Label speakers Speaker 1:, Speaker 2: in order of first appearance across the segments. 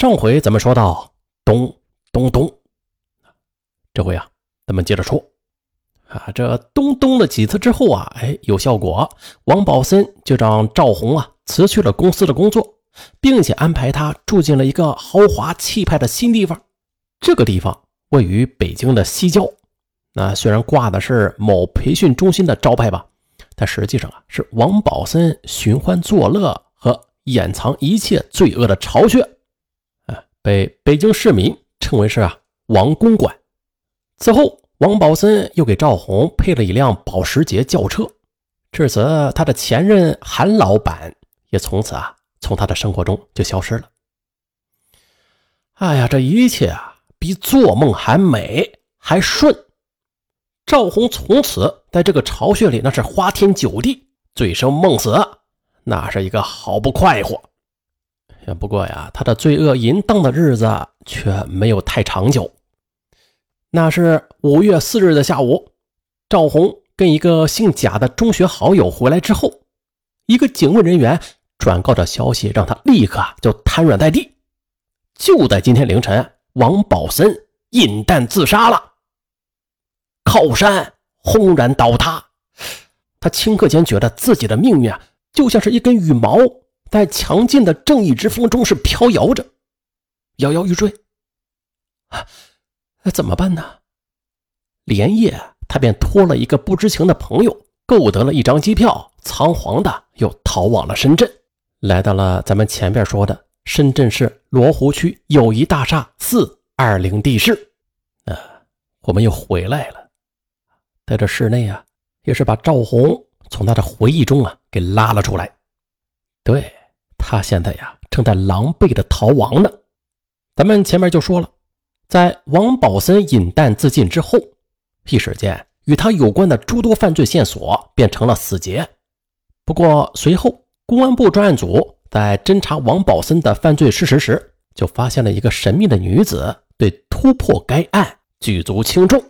Speaker 1: 上回咱们说到咚咚咚，这回啊，咱们接着说啊，这咚咚了几次之后啊，哎，有效果，王宝森就让赵红啊辞去了公司的工作，并且安排他住进了一个豪华气派的新地方。这个地方位于北京的西郊，那虽然挂的是某培训中心的招牌吧，但实际上啊，是王宝森寻欢作乐和掩藏一切罪恶的巢穴。被北京市民称为是啊王公馆。此后，王宝森又给赵红配了一辆保时捷轿车。至此，他的前任韩老板也从此啊从他的生活中就消失了。哎呀，这一切啊比做梦还美还顺。赵红从此在这个巢穴里那是花天酒地，醉生梦死，那是一个好不快活。不过呀，他的罪恶淫荡的日子却没有太长久。那是五月四日的下午，赵红跟一个姓贾的中学好友回来之后，一个警卫人员转告的消息让他立刻就瘫软在地。就在今天凌晨，王宝森饮弹自杀了，靠山轰然倒塌。他顷刻间觉得自己的命运啊，就像是一根羽毛。在强劲的正义之风中是飘摇着，摇摇欲坠。啊，怎么办呢？连夜，他便托了一个不知情的朋友，购得了一张机票，仓皇的又逃往了深圳，来到了咱们前边说的深圳市罗湖区友谊大厦四二零地室。啊，我们又回来了，在这室内啊，也是把赵红从他的回忆中啊给拉了出来。对。他现在呀，正在狼狈的逃亡呢。咱们前面就说了，在王宝森饮弹自尽之后，一时间与他有关的诸多犯罪线索变成了死结。不过随后，公安部专案组在侦查王宝森的犯罪事实时，就发现了一个神秘的女子，对突破该案举足轻重。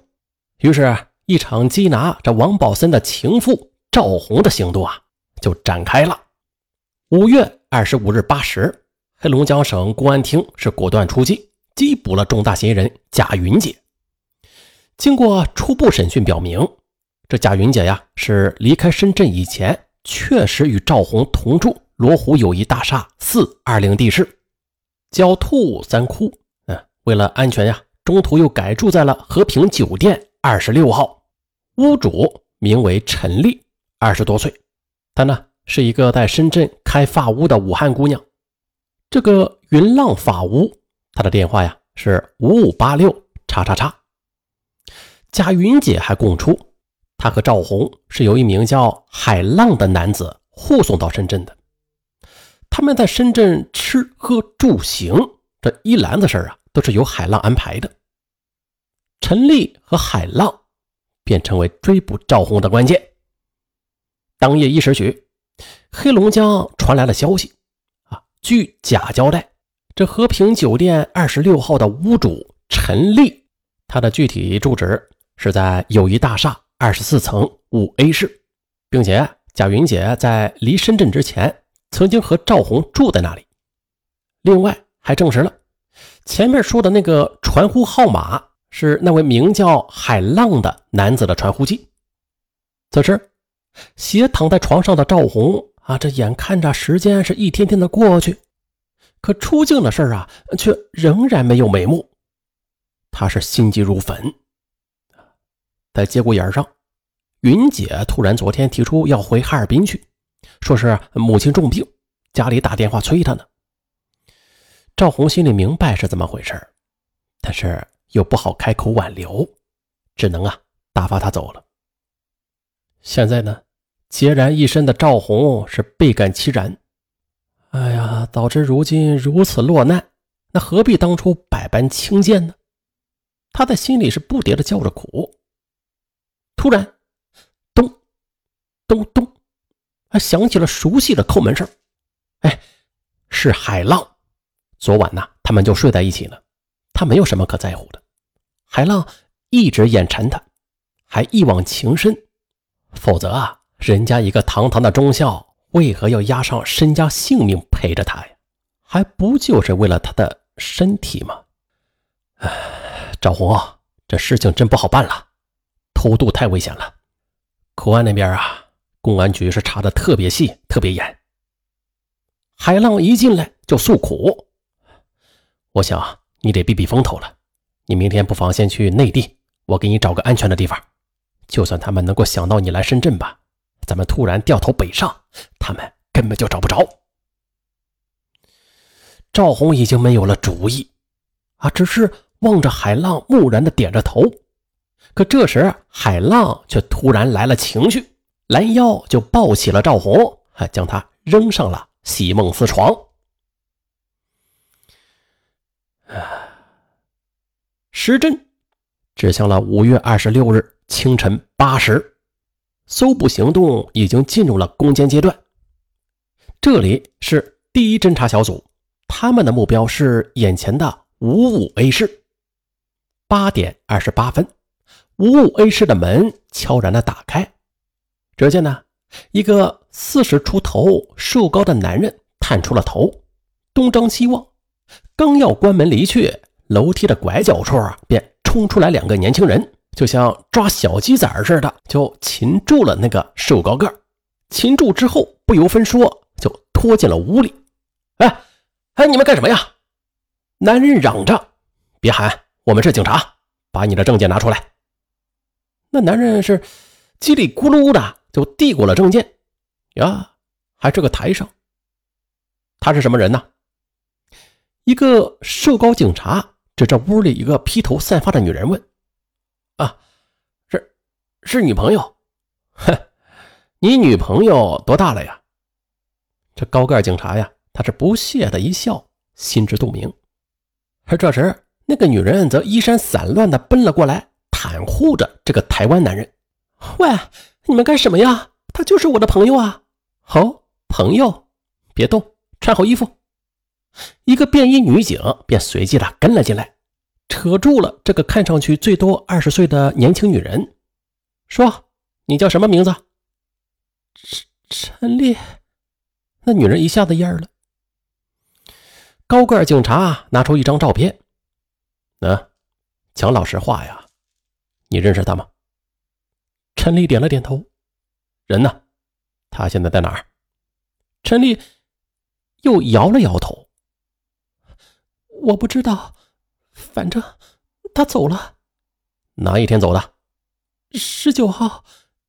Speaker 1: 于是，一场缉拿这王宝森的情妇赵红的行动啊，就展开了。五月。二十五日八时，黑龙江省公安厅是果断出击，缉捕了重大嫌疑人贾云姐。经过初步审讯，表明这贾云姐呀是离开深圳以前，确实与赵红同住罗湖友谊大厦四二零地室，狡兔三窟。嗯，为了安全呀，中途又改住在了和平酒店二十六号。屋主名为陈丽，二十多岁，她呢。是一个在深圳开发屋的武汉姑娘，这个云浪法屋，她的电话呀是五五八六叉叉叉。贾云姐还供出，她和赵红是由一名叫海浪的男子护送到深圳的。他们在深圳吃喝住行这一篮子事啊，都是由海浪安排的。陈丽和海浪便成为追捕赵红的关键。当夜一时许。黑龙江传来了消息，啊，据贾交代，这和平酒店二十六号的屋主陈丽，他的具体住址是在友谊大厦二十四层五 A 室，并且贾云姐在离深圳之前，曾经和赵红住在那里。另外，还证实了前面说的那个传呼号码是那位名叫海浪的男子的传呼机。此时，斜躺在床上的赵红。啊，这眼看着时间是一天天的过去，可出境的事啊，却仍然没有眉目。他是心急如焚。在节骨眼上，云姐突然昨天提出要回哈尔滨去，说是母亲重病，家里打电话催她呢。赵红心里明白是怎么回事，但是又不好开口挽留，只能啊打发她走了。现在呢？孑然一身的赵红是倍感凄然。哎呀，早知如今如此落难，那何必当初百般轻贱呢？他在心里是不迭的叫着苦。突然，咚，咚咚，还响起了熟悉的叩门声。哎，是海浪。昨晚呢，他们就睡在一起呢。他没有什么可在乎的。海浪一直眼馋他，还一往情深。否则啊。人家一个堂堂的中校，为何要押上身家性命陪着他呀？还不就是为了他的身体吗？哎，赵红啊，这事情真不好办了，偷渡太危险了。口岸那边啊，公安局是查的特别细、特别严。海浪一进来就诉苦，我想你得避避风头了。你明天不妨先去内地，我给你找个安全的地方。就算他们能够想到你来深圳吧，咱们突然掉头北上，他们根本就找不着。赵红已经没有了主意，啊，只是望着海浪，木然的点着头。可这时，海浪却突然来了情绪，拦腰就抱起了赵红，还将他扔上了席梦思床。时针指向了五月二十六日。清晨八时，搜捕行动已经进入了攻坚阶段。这里是第一侦查小组，他们的目标是眼前的五五 A 室。八点二十八分，五五 A 室的门悄然的打开，只见呢，一个四十出头、瘦高的男人探出了头，东张西望，刚要关门离去，楼梯的拐角处啊便冲出来两个年轻人。就像抓小鸡仔似的，就擒住了那个瘦高个擒住之后，不由分说就拖进了屋里。哎，哎，你们干什么呀？男人嚷着：“别喊，我们是警察，把你的证件拿出来。”那男人是叽里咕噜的就递过了证件。呀，还是个台上。他是什么人呢？一个瘦高警察指着屋里一个披头散发的女人问。啊，是是女朋友，哼，你女朋友多大了呀？这高个警察呀，他是不屑的一笑，心知肚明。而这时，那个女人则衣衫散乱的奔了过来，袒护着这个台湾男人。喂，你们干什么呀？他就是我的朋友啊！好，朋友，别动，穿好衣服。一个便衣女警便随即的跟了进来。扯住了这个看上去最多二十岁的年轻女人，说：“你叫什么名字？”陈陈丽。那女人一下子蔫了。高个警察拿出一张照片，那讲老实话呀，你认识他吗？陈丽点了点头。人呢？他现在在哪儿？陈丽又摇了摇头。我不知道。反正他走了，哪一天走的？十九号，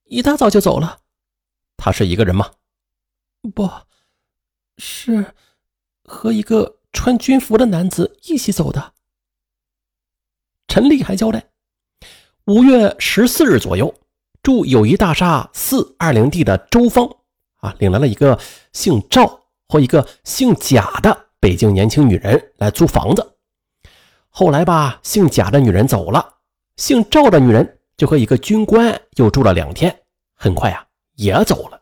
Speaker 1: 一大早就走了。他是一个人吗？不是，和一个穿军服的男子一起走的。陈丽还交代，五月十四日左右，住友谊大厦四二零 D 的周芳啊，领来了一个姓赵或一个姓贾的北京年轻女人来租房子。后来吧，姓贾的女人走了，姓赵的女人就和一个军官又住了两天，很快啊也走了。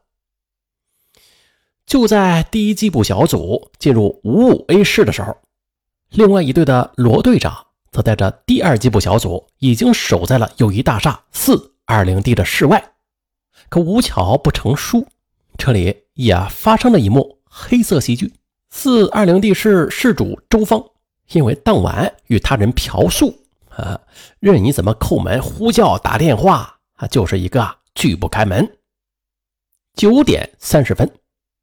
Speaker 1: 就在第一缉捕小组进入五五 A 室的时候，另外一队的罗队长则带着第二缉捕小组已经守在了友谊大厦四二零 D 的室外。可无巧不成书，这里也发生了一幕黑色喜剧：四二零 D 室室主周芳。因为当晚与他人嫖宿啊，任你怎么叩门、呼叫、打电话啊，就是一个拒不开门。九点三十分，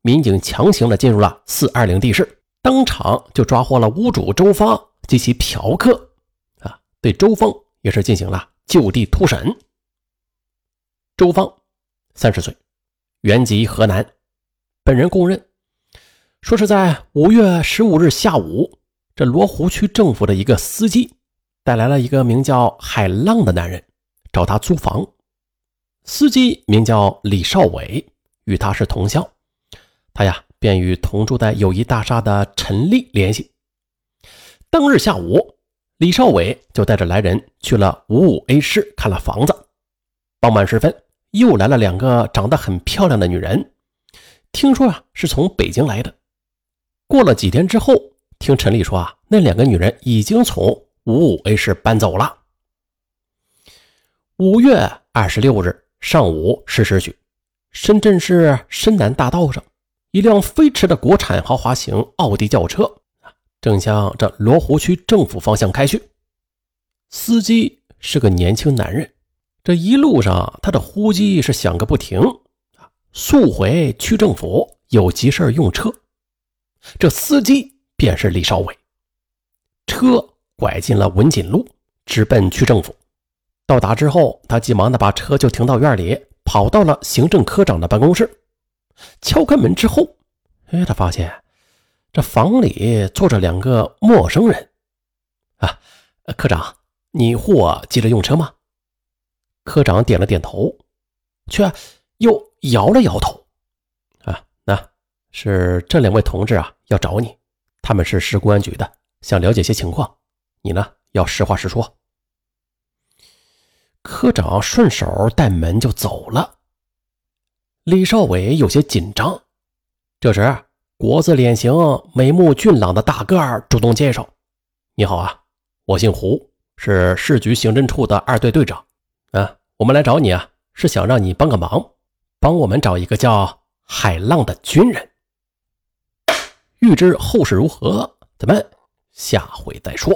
Speaker 1: 民警强行的进入了四二零地室，当场就抓获了屋主周芳及其嫖客啊，对周芳也是进行了就地突审。周芳，三十岁，原籍河南，本人供认，说是在五月十五日下午。这罗湖区政府的一个司机带来了一个名叫海浪的男人，找他租房。司机名叫李少伟，与他是同乡。他呀，便与同住在友谊大厦的陈丽联系。当日下午，李少伟就带着来人去了五五 A 室看了房子。傍晚时分，又来了两个长得很漂亮的女人，听说啊是从北京来的。过了几天之后。听陈丽说啊，那两个女人已经从五五 A 室搬走了。五月二十六日上午十时许，深圳市深南大道上，一辆飞驰的国产豪华型奥迪轿车正向这罗湖区政府方向开去。司机是个年轻男人，这一路上他的呼机是响个不停啊！速回区政府，有急事用车。这司机便是李少伟。车拐进了文锦路，直奔区政府。到达之后，他急忙的把车就停到院里，跑到了行政科长的办公室。敲开门之后，哎，他发现这房里坐着两个陌生人。啊，科长，你货急着用车吗？科长点了点头，却又摇了摇头。啊，那是这两位同志啊，要找你，他们是市公安局的，想了解些情况，你呢要实话实说。科长顺手带门就走了。李少伟有些紧张。这时，国字脸型、眉目俊朗的大个儿主动介绍：“你好啊，我姓胡，是市局刑侦处的二队队长。啊，我们来找你啊，是想让你帮个忙，帮我们找一个叫海浪的军人。欲知后事如何，咱们下回再说。”